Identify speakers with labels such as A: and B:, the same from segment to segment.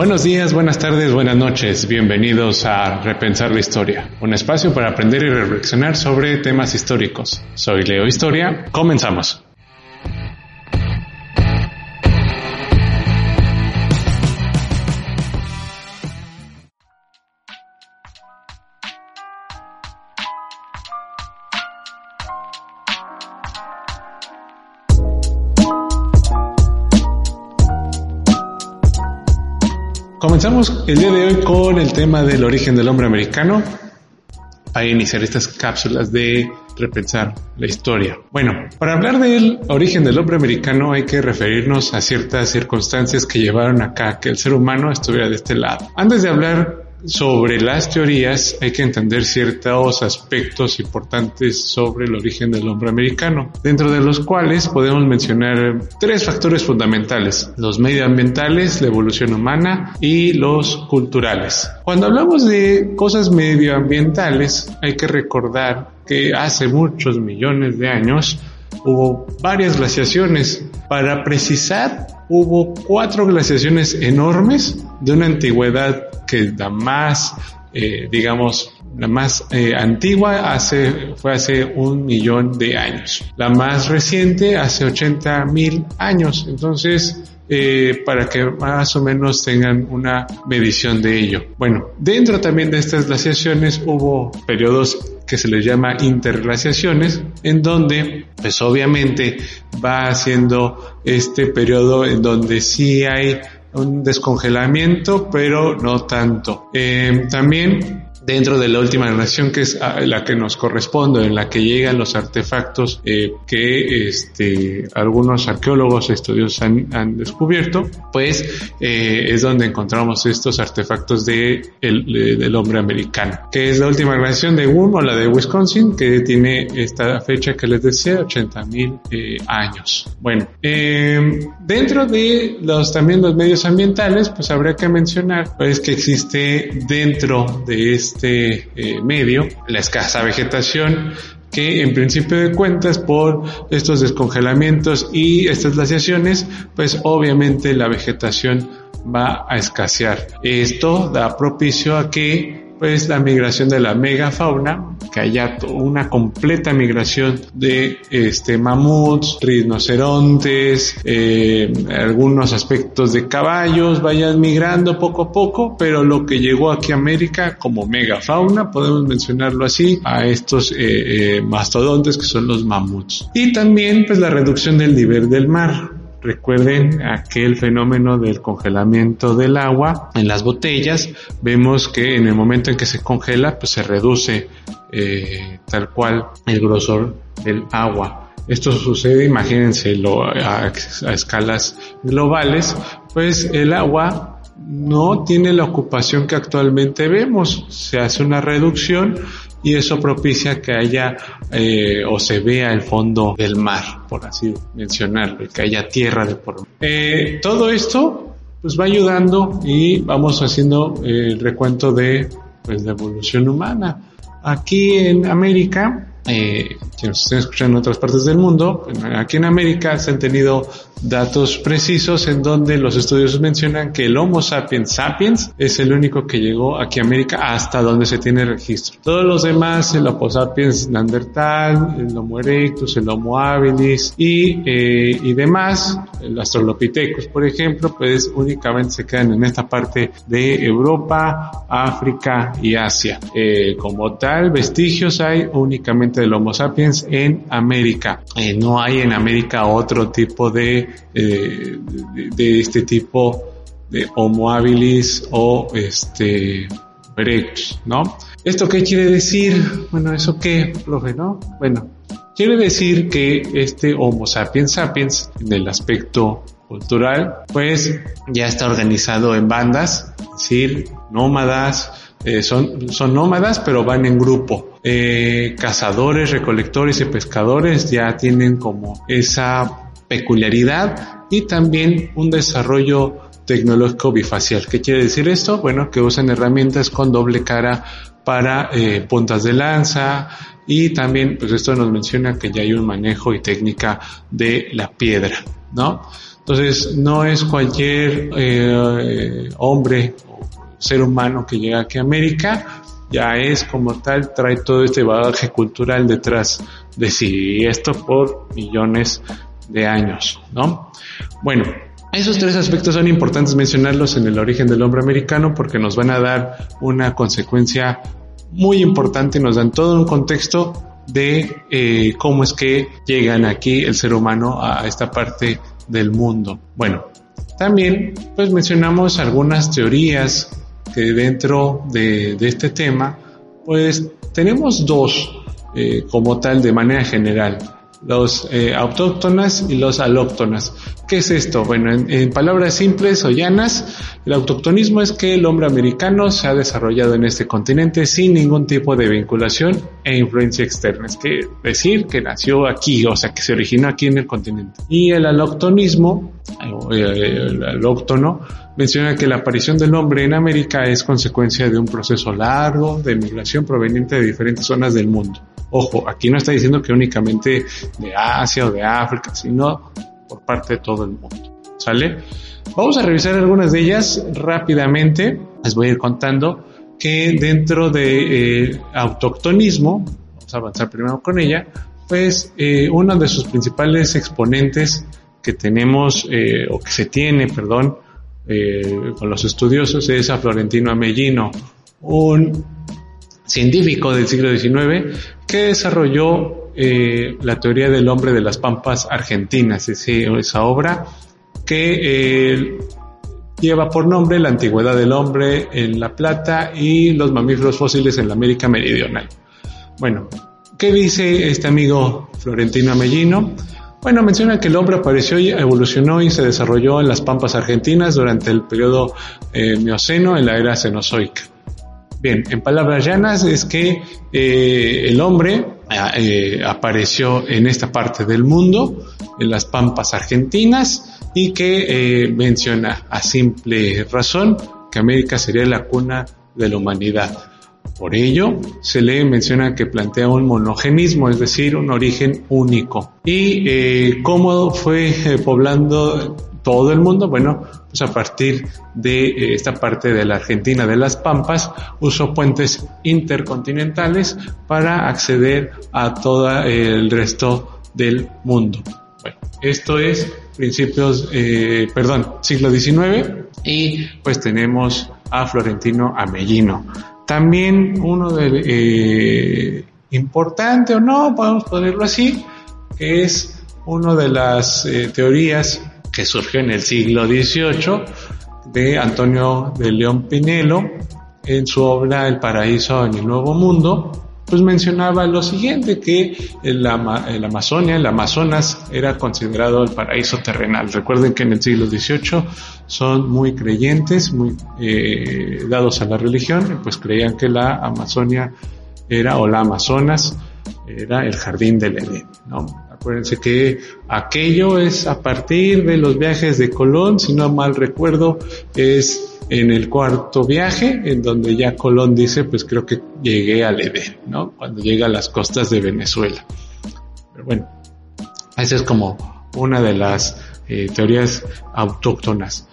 A: Buenos días, buenas tardes, buenas noches. Bienvenidos a Repensar la Historia, un espacio para aprender y reflexionar sobre temas históricos. Soy Leo Historia. Comenzamos. Comenzamos el día de hoy con el tema del origen del hombre americano para iniciar estas cápsulas de repensar la historia. Bueno, para hablar del origen del hombre americano hay que referirnos a ciertas circunstancias que llevaron acá que el ser humano estuviera de este lado. Antes de hablar sobre las teorías hay que entender ciertos aspectos importantes sobre el origen del hombre americano, dentro de los cuales podemos mencionar tres factores fundamentales, los medioambientales, la evolución humana y los culturales. Cuando hablamos de cosas medioambientales hay que recordar que hace muchos millones de años hubo varias glaciaciones. Para precisar, hubo cuatro glaciaciones enormes de una antigüedad que la más, eh, digamos, la más eh, antigua hace, fue hace un millón de años. La más reciente hace 80 mil años. Entonces, eh, para que más o menos tengan una medición de ello. Bueno, dentro también de estas glaciaciones hubo periodos que se les llama interglaciaciones, en donde pues obviamente va haciendo este periodo en donde sí hay un descongelamiento, pero no tanto. Eh, también dentro de la última nación que es la que nos corresponde, en la que llegan los artefactos eh, que este, algunos arqueólogos estudiosos han, descubierto, pues eh, es donde encontramos estos artefactos de el, del hombre americano, que es la última nación de Woom o la de Wisconsin, que tiene esta fecha que les decía, 80 mil eh, años. Bueno, dentro de los también los medios ambientales, pues habría que mencionar pues que existe dentro de este este eh, medio, la escasa vegetación que en principio de cuentas por estos descongelamientos y estas glaciaciones, pues obviamente la vegetación va a escasear. Esto da propicio a que pues la migración de la megafauna, que haya una completa migración de este mamuts, rinocerontes, eh, algunos aspectos de caballos vayan migrando poco a poco, pero lo que llegó aquí a América como megafauna, podemos mencionarlo así, a estos eh, eh, mastodontes que son los mamuts. Y también pues la reducción del nivel del mar Recuerden aquel fenómeno del congelamiento del agua en las botellas. Vemos que en el momento en que se congela, pues se reduce eh, tal cual el grosor del agua. Esto sucede, imagínense, a, a escalas globales, pues el agua no tiene la ocupación que actualmente vemos. Se hace una reducción y eso propicia que haya eh, o se vea el fondo del mar, por así mencionarlo, que haya tierra de por eh, todo esto pues va ayudando y vamos haciendo el recuento de pues, la evolución humana. Aquí en América eh, que nos estén escuchando en otras partes del mundo, aquí en América se han tenido datos precisos en donde los estudios mencionan que el Homo sapiens sapiens es el único que llegó aquí a América hasta donde se tiene registro. Todos los demás, el Homo sapiens Neandertal, el Homo erectus, el Homo habilis y, eh, y demás, el Australopithecus, por ejemplo, pues únicamente se quedan en esta parte de Europa, África y Asia. Eh, como tal, vestigios hay únicamente del Homo sapiens en América. Eh, no hay en América otro tipo de eh, de, este tipo de Homo habilis o este erectus, ¿no? ¿Esto qué quiere decir? Bueno, ¿eso qué, profe, no? Bueno, quiere decir que este Homo sapiens sapiens, en el aspecto cultural, pues ya está organizado en bandas, es decir, nómadas, eh, son, son nómadas, pero van en grupo. Eh, cazadores, recolectores y pescadores ya tienen como esa peculiaridad y también un desarrollo tecnológico bifacial. ¿Qué quiere decir esto? Bueno, que usan herramientas con doble cara para eh, puntas de lanza y también, pues esto nos menciona que ya hay un manejo y técnica de la piedra, ¿no? Entonces, no es cualquier hombre ser humano que llega aquí a América, ya es como tal, trae todo este bagaje cultural detrás de sí, esto por millones de años, ¿no? Bueno, esos tres aspectos son importantes mencionarlos en el origen del hombre americano porque nos van a dar una consecuencia muy importante, nos dan todo un contexto de eh, cómo es que llegan aquí el ser humano a esta parte del mundo. Bueno, también pues mencionamos algunas teorías que dentro de, este tema pues tenemos dos eh, como tal de manera general los eh, autóctonas y los alóctonas. ¿Qué es esto? Bueno, en, palabras simples o llanas, el autoctonismo es que el hombre americano se ha desarrollado en este continente sin ningún tipo de vinculación e influencia externa. Es decir que nació aquí, o sea, que se originó aquí en el continente. Y el alóctonismo, eh, el alóctono, menciona que la aparición del hombre en América es consecuencia de un proceso largo de migración proveniente de diferentes zonas del mundo. Ojo, aquí no está diciendo que únicamente de Asia o de África, sino por parte de todo el mundo. ¿Sale? Vamos a revisar algunas de ellas rápidamente. Les voy a ir contando que dentro de eh, autoctonismo, vamos a avanzar primero con ella, pues eh, uno de sus principales exponentes que tenemos, eh, o que se tiene, perdón, con los estudiosos es a Florentino Amellino, un científico del siglo XIX que desarrolló eh, la teoría del hombre de las pampas argentinas, esa obra que eh, lleva por nombre La antigüedad del hombre en La Plata y los mamíferos fósiles en la América Meridional. Bueno, ¿qué dice este amigo Florentino Amellino? Bueno, menciona que el hombre apareció y evolucionó y se desarrolló en las pampas argentinas durante el periodo eh, Mioceno en la era Cenozoica. Bien, en palabras llanas es que eh, el hombre eh, apareció en esta parte del mundo, en las pampas argentinas, y que eh, menciona a simple razón que América sería la cuna de la humanidad. Por ello, se le menciona que plantea un monogenismo, es decir, un origen único. ¿Y cómo fue poblando todo el mundo? Bueno, pues a partir de eh, esta parte de la Argentina de las Pampas, usó puentes intercontinentales para acceder a todo el resto del mundo. Bueno, esto es principios, eh, perdón, siglo XIX y pues tenemos a Florentino Amellino. También uno de eh, importante o no, podemos ponerlo así, es una de las teorías surgió en el siglo XVIII de Antonio de León Pinelo en su obra El paraíso en el Nuevo Mundo, pues mencionaba lo siguiente, que el, Amazonia, el Amazonas era considerado el paraíso terrenal. Recuerden que en el siglo XVIII son muy creyentes, muy eh, dados a la religión, pues creían que la Amazonia era, o la Amazonas, era el jardín del Edén, ¿no? Acuérdense que aquello es a partir de los viajes de Colón, si no mal recuerdo, es en el cuarto viaje, en donde ya Colón dice, pues creo que llegué al Edén, ¿no? Cuando llega a las costas de Venezuela. Pero bueno, esa es como una de las eh, teorías autóctonas.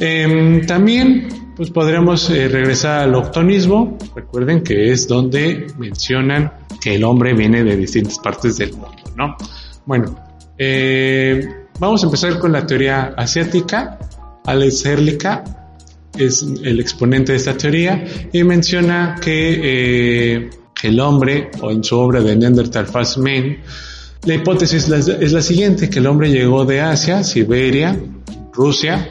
A: Em, también, pues podremos eh, regresar al octonismo. Recuerden que es donde mencionan que el hombre viene de distintas partes del mundo. ¿No? Bueno, eh, vamos a empezar con la teoría asiática. Alex Herlica es el exponente de esta teoría y menciona que eh, el hombre, o en su obra de Neanderthal Fast Man, la hipótesis es la siguiente, que el hombre llegó de Asia, Siberia, Rusia,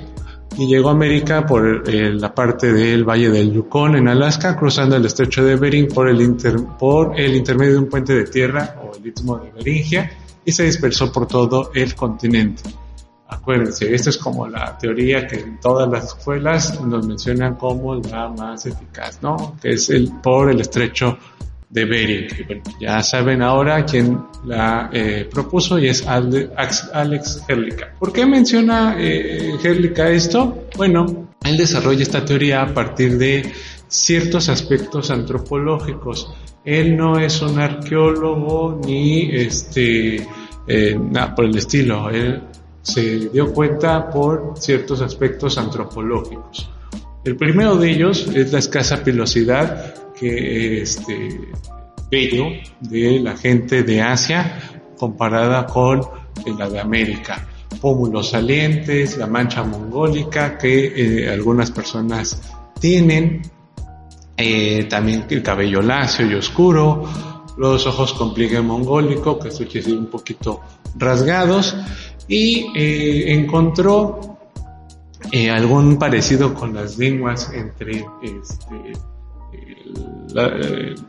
A: y llegó a América por eh, la parte del Valle del Yukon en Alaska, cruzando el estrecho de Bering por el, por el intermedio de un puente de tierra o el istmo de Beringia y se dispersó por todo el continente. Acuérdense, esta es como la teoría que en todas las escuelas nos mencionan como la más eficaz, ¿no? Que es el por el estrecho de Bering. ya saben ahora quién la eh, propuso y es Alex Herlica. ¿Por qué menciona eh, esto? Bueno, él desarrolla esta teoría a partir de ciertos aspectos antropológicos. Él no es un arqueólogo ni este eh, nada por el estilo. Él se dio cuenta por ciertos aspectos antropológicos. El primero de ellos es la escasa pilosidad que este bello de la gente de Asia comparada con la de América. Pómulos salientes, la mancha mongólica que eh, algunas personas tienen, eh, también el cabello lacio y oscuro, los ojos con pliegue mongólico, que es un poquito rasgados, y eh, encontró algún parecido con las lenguas entre este,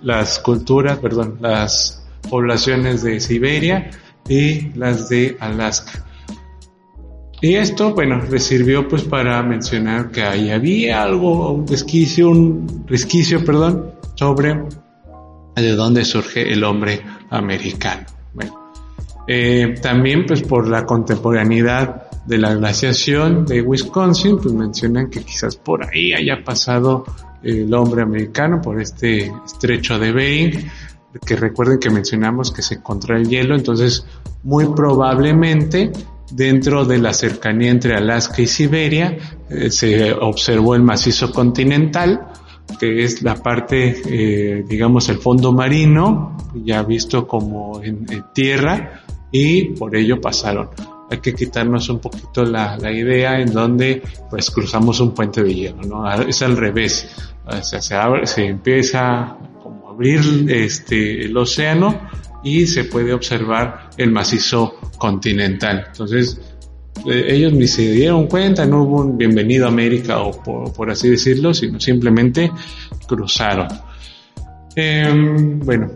A: las culturas, perdón, las poblaciones de Siberia y las de Alaska. Y esto, bueno, le sirvió pues para mencionar que ahí había algo, un resquicio, un resquicio, perdón, sobre de dónde surge el hombre americano. Bueno, eh, también pues por la contemporaneidad de la glaciación de Wisconsin, pues mencionan que quizás por ahí haya pasado el hombre americano por este estrecho de Bering, que recuerden que mencionamos que se encontró el hielo, entonces muy probablemente dentro de la cercanía entre Alaska y Siberia eh, se observó el macizo continental, que es la parte, eh, digamos, el fondo marino, ya visto como en, tierra, y por ello pasaron. Hay que quitarnos un poquito la, la, idea en donde pues cruzamos un puente de hielo, ¿no? Es al revés. O se, abre, se empieza como a abrir este, el océano y se puede observar el macizo continental. Entonces, eh, ellos ni se dieron cuenta, no hubo un bienvenido a América o por, así decirlo, sino simplemente cruzaron. Em, bueno,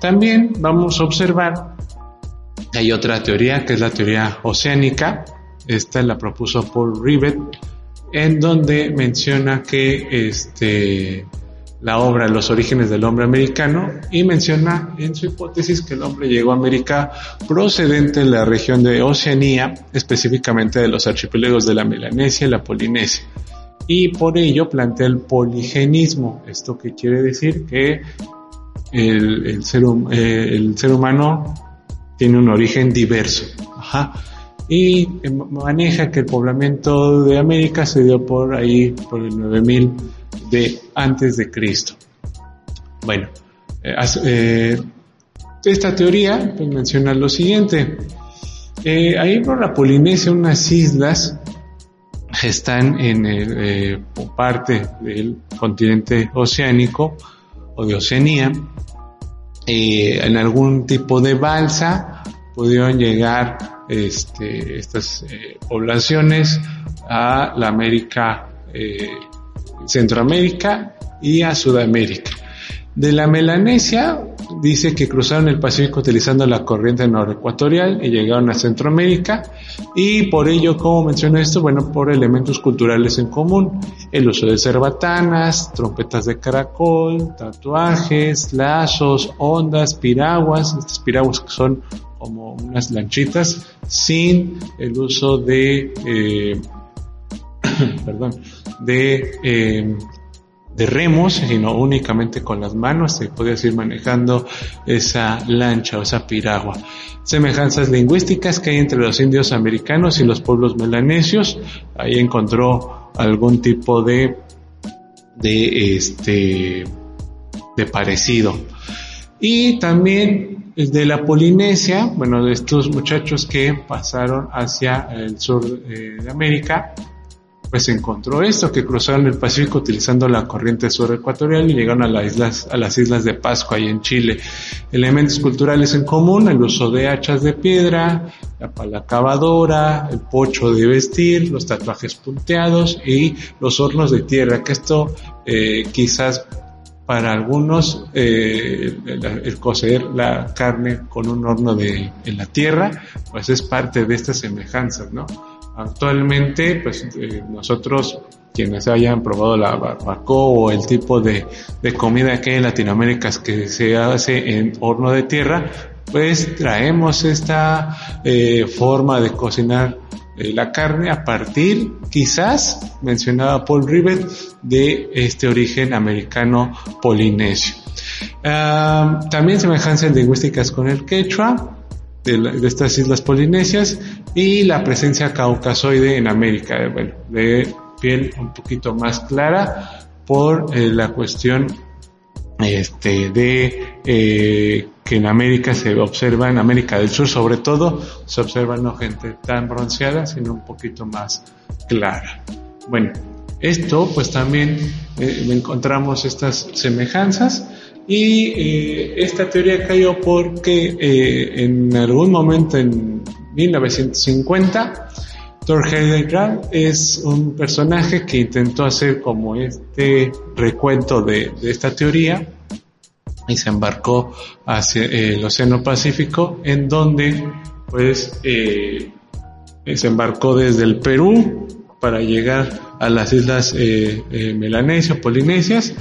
A: también vamos a observar hay otra teoría que es la teoría oceánica. Esta la propuso Paul Rivet, en donde menciona que este, la obra Los orígenes del hombre americano y menciona en su hipótesis que el hombre llegó a América procedente de la región de Oceanía, específicamente de los archipiélagos de la Melanesia y la Polinesia. Y por ello plantea el poligenismo. Esto que quiere decir que el, ser, eh, el ser humano tiene un origen diverso. Y maneja que el poblamiento de América se dio por ahí, por el 9000 de antes de Cristo. Bueno, eh, eh, esta teoría pues, menciona lo siguiente. Eh, ahí por la Polinesia, unas islas están en parte del continente oceánico o de Oceanía. En algún tipo de balsa pudieron llegar este, estas poblaciones a la América Centroamérica y a Sudamérica. De la Melanesia dice que cruzaron el Pacífico utilizando la corriente norecuatorial y llegaron a Centroamérica. Y por ello, como mencioné esto? Bueno, por elementos culturales en común, el uso de cerbatanas, trompetas de caracol, tatuajes, lazos, ondas, piraguas, estas piraguas que son como unas lanchitas sin el uso de eh, perdón, de, eh, de remos, sino únicamente con las manos, se puede ir manejando esa lancha o esa piragua. Semejanzas lingüísticas que hay entre los indios americanos y los pueblos melanesios, ahí encontró algún tipo de, de este, de parecido. Y también de la Polinesia, bueno, de estos muchachos que pasaron hacia el sur eh, de América, pues encontró esto, que cruzaron el Pacífico utilizando la corriente sur ecuatorial y llegaron a las islas, a las islas de Pascua y en Chile. Elementos culturales en común, el uso de hachas de piedra, la palacabadora, el pocho de vestir, los tatuajes punteados y los hornos de tierra, que esto eh, quizás para algunos eh, el, cocer la carne con un horno de en la tierra, pues es parte de estas semejanzas, ¿no? Actualmente, pues eh, nosotros quienes hayan probado la barbacoa o el tipo de, de, comida que hay en Latinoamérica que se hace en horno de tierra, pues traemos esta eh, forma de cocinar eh, la carne a partir, quizás, mencionaba Paul Rivet, de este origen americano polinesio. también semejanzas lingüísticas con el quechua, de, estas islas polinesias, y la presencia caucasoide en América, bueno, de piel un poquito más clara por eh, la cuestión este, de eh, que en América se observa, en América del Sur sobre todo, se observa no gente tan bronceada, sino un poquito más clara. Bueno, esto pues también eh, encontramos estas semejanzas y eh, esta teoría cayó porque eh, en algún momento en 1950 Thor Heyerdahl es un personaje que intentó hacer como este recuento de, esta teoría y se embarcó hacia el Océano Pacífico en donde pues eh, se embarcó desde el Perú para llegar a las islas eh, eh, polinesias.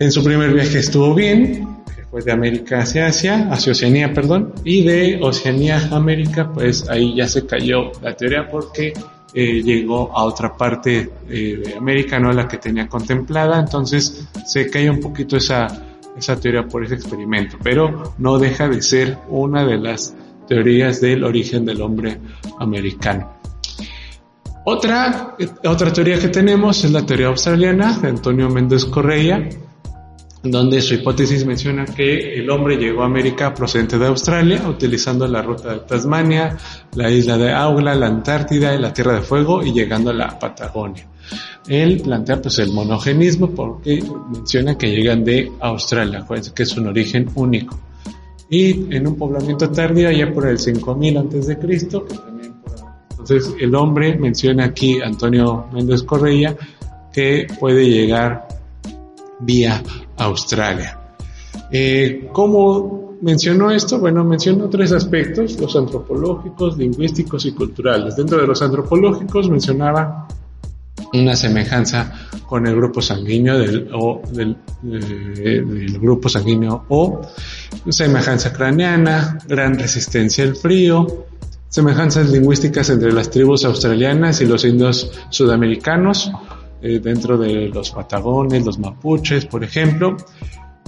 A: En su primer viaje estuvo bien, fue de América hacia Asia, hacia Oceanía, perdón, y de Oceanía a América, pues ahí ya se cayó la teoría porque eh, llegó a otra parte eh, de América, no la que tenía contemplada, entonces se cayó un poquito esa, esa teoría por ese experimento, pero no deja de ser una de las teorías del origen del hombre americano. Otra, otra teoría que tenemos es la teoría australiana de Antonio Méndez Correia, donde su hipótesis menciona que el hombre llegó a América procedente de Australia, utilizando la ruta de Tasmania, la isla de Aula, la Antártida la Tierra de Fuego y llegando a la Patagonia. Él plantea pues el monogenismo porque menciona que llegan de Australia, que es un origen único. Y en un poblamiento tardío, ya por el 5000 antes de Cristo, entonces el hombre menciona aquí Antonio Méndez Correia que puede llegar vía Australia. Eh, ¿Cómo mencionó esto? Bueno, mencionó tres aspectos, los antropológicos, lingüísticos y culturales. Dentro de los antropológicos mencionaba una semejanza con el grupo sanguíneo del, o del, eh, del grupo sanguíneo O, semejanza craneana, gran resistencia al frío, semejanzas lingüísticas entre las tribus australianas y los indios sudamericanos, eh, dentro de los patagones, los mapuches, por ejemplo.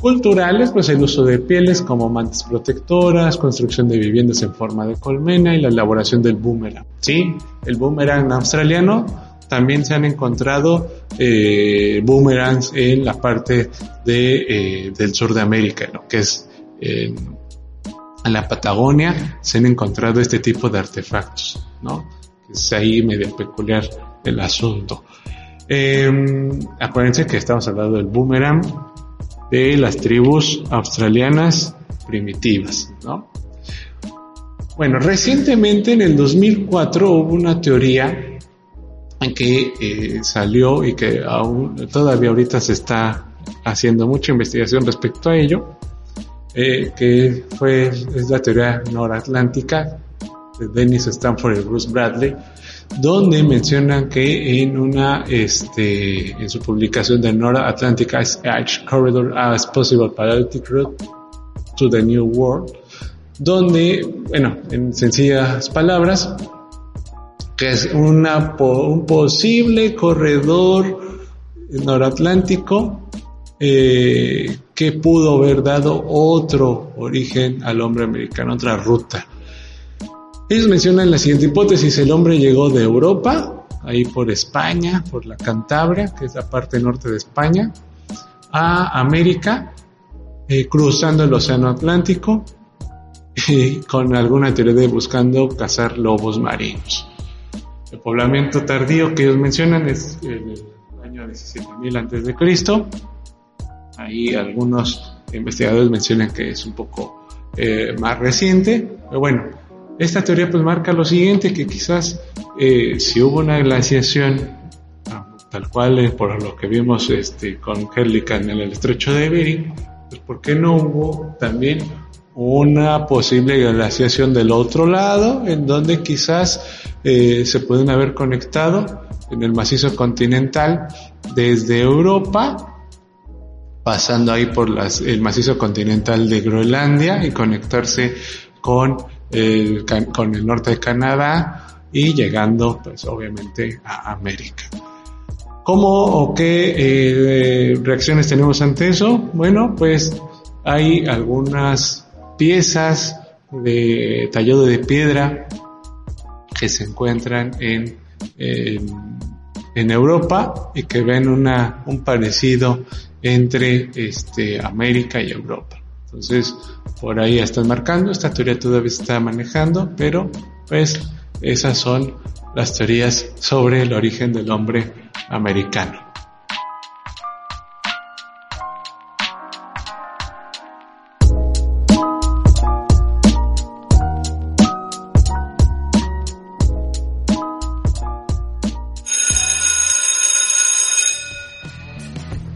A: Culturales, pues el uso de pieles como mantas protectoras, construcción de viviendas en forma de colmena y la elaboración del boomerang. Sí, el boomerang australiano también se han encontrado eh, boomerangs en la parte eh, del sur de América, lo que es en la Patagonia se han encontrado este tipo de artefactos, ¿no? Es ahí medio peculiar el asunto. Eh, acuérdense que estamos hablando del boomerang de las tribus australianas primitivas, ¿no? Bueno, recientemente en el 2004 hubo una teoría que eh, salió y que aún todavía ahorita se está haciendo mucha investigación respecto a ello, eh, que fue, es la teoría noratlántica de Dennis Stanford y Bruce Bradley, donde mencionan que en una, este, en su publicación de North Atlantic Ice Edge Corridor as Possible Parallelic Route to the New World, donde, bueno, en sencillas palabras, que es una, un posible corredor noratlántico eh, que pudo haber dado otro origen al hombre americano, otra ruta. Ellos mencionan la siguiente hipótesis, el hombre llegó de Europa, ahí por España, por la Cantabria, que es la parte norte de España, a América, eh, cruzando el Océano Atlántico, y con alguna teoría de buscando cazar lobos marinos. El poblamiento tardío que ellos mencionan es el año 17.000 antes de Cristo, Ahí algunos investigadores mencionan que es un poco eh, más reciente, pero bueno, esta teoría pues marca lo siguiente, que quizás eh, si hubo una glaciación, ah, tal cual eh, por lo que vimos este, con Herlikan en el estrecho de Bering, pues ¿por qué no hubo también una posible glaciación del otro lado, en donde quizás se pueden haber conectado en el macizo continental desde Europa pasando ahí por el macizo continental de Groenlandia y conectarse con con el norte de Canadá y llegando pues obviamente a América. ¿Cómo o qué eh, reacciones tenemos ante eso? Bueno, pues hay algunas piezas de tallado de piedra que se encuentran en, en, Europa y que ven una, un parecido entre este, América y Europa. Entonces, por ahí están marcando, esta teoría todavía se está manejando, pero pues esas son las teorías sobre el origen del hombre americano.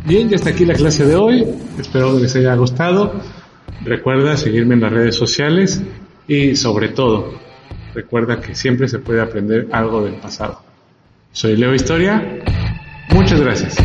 A: Bien, ya está aquí la clase de hoy. Espero que les haya gustado. Recuerda seguirme en las redes sociales y sobre todo, recuerda que siempre se puede aprender algo del pasado. Soy Leo Historia. Muchas gracias.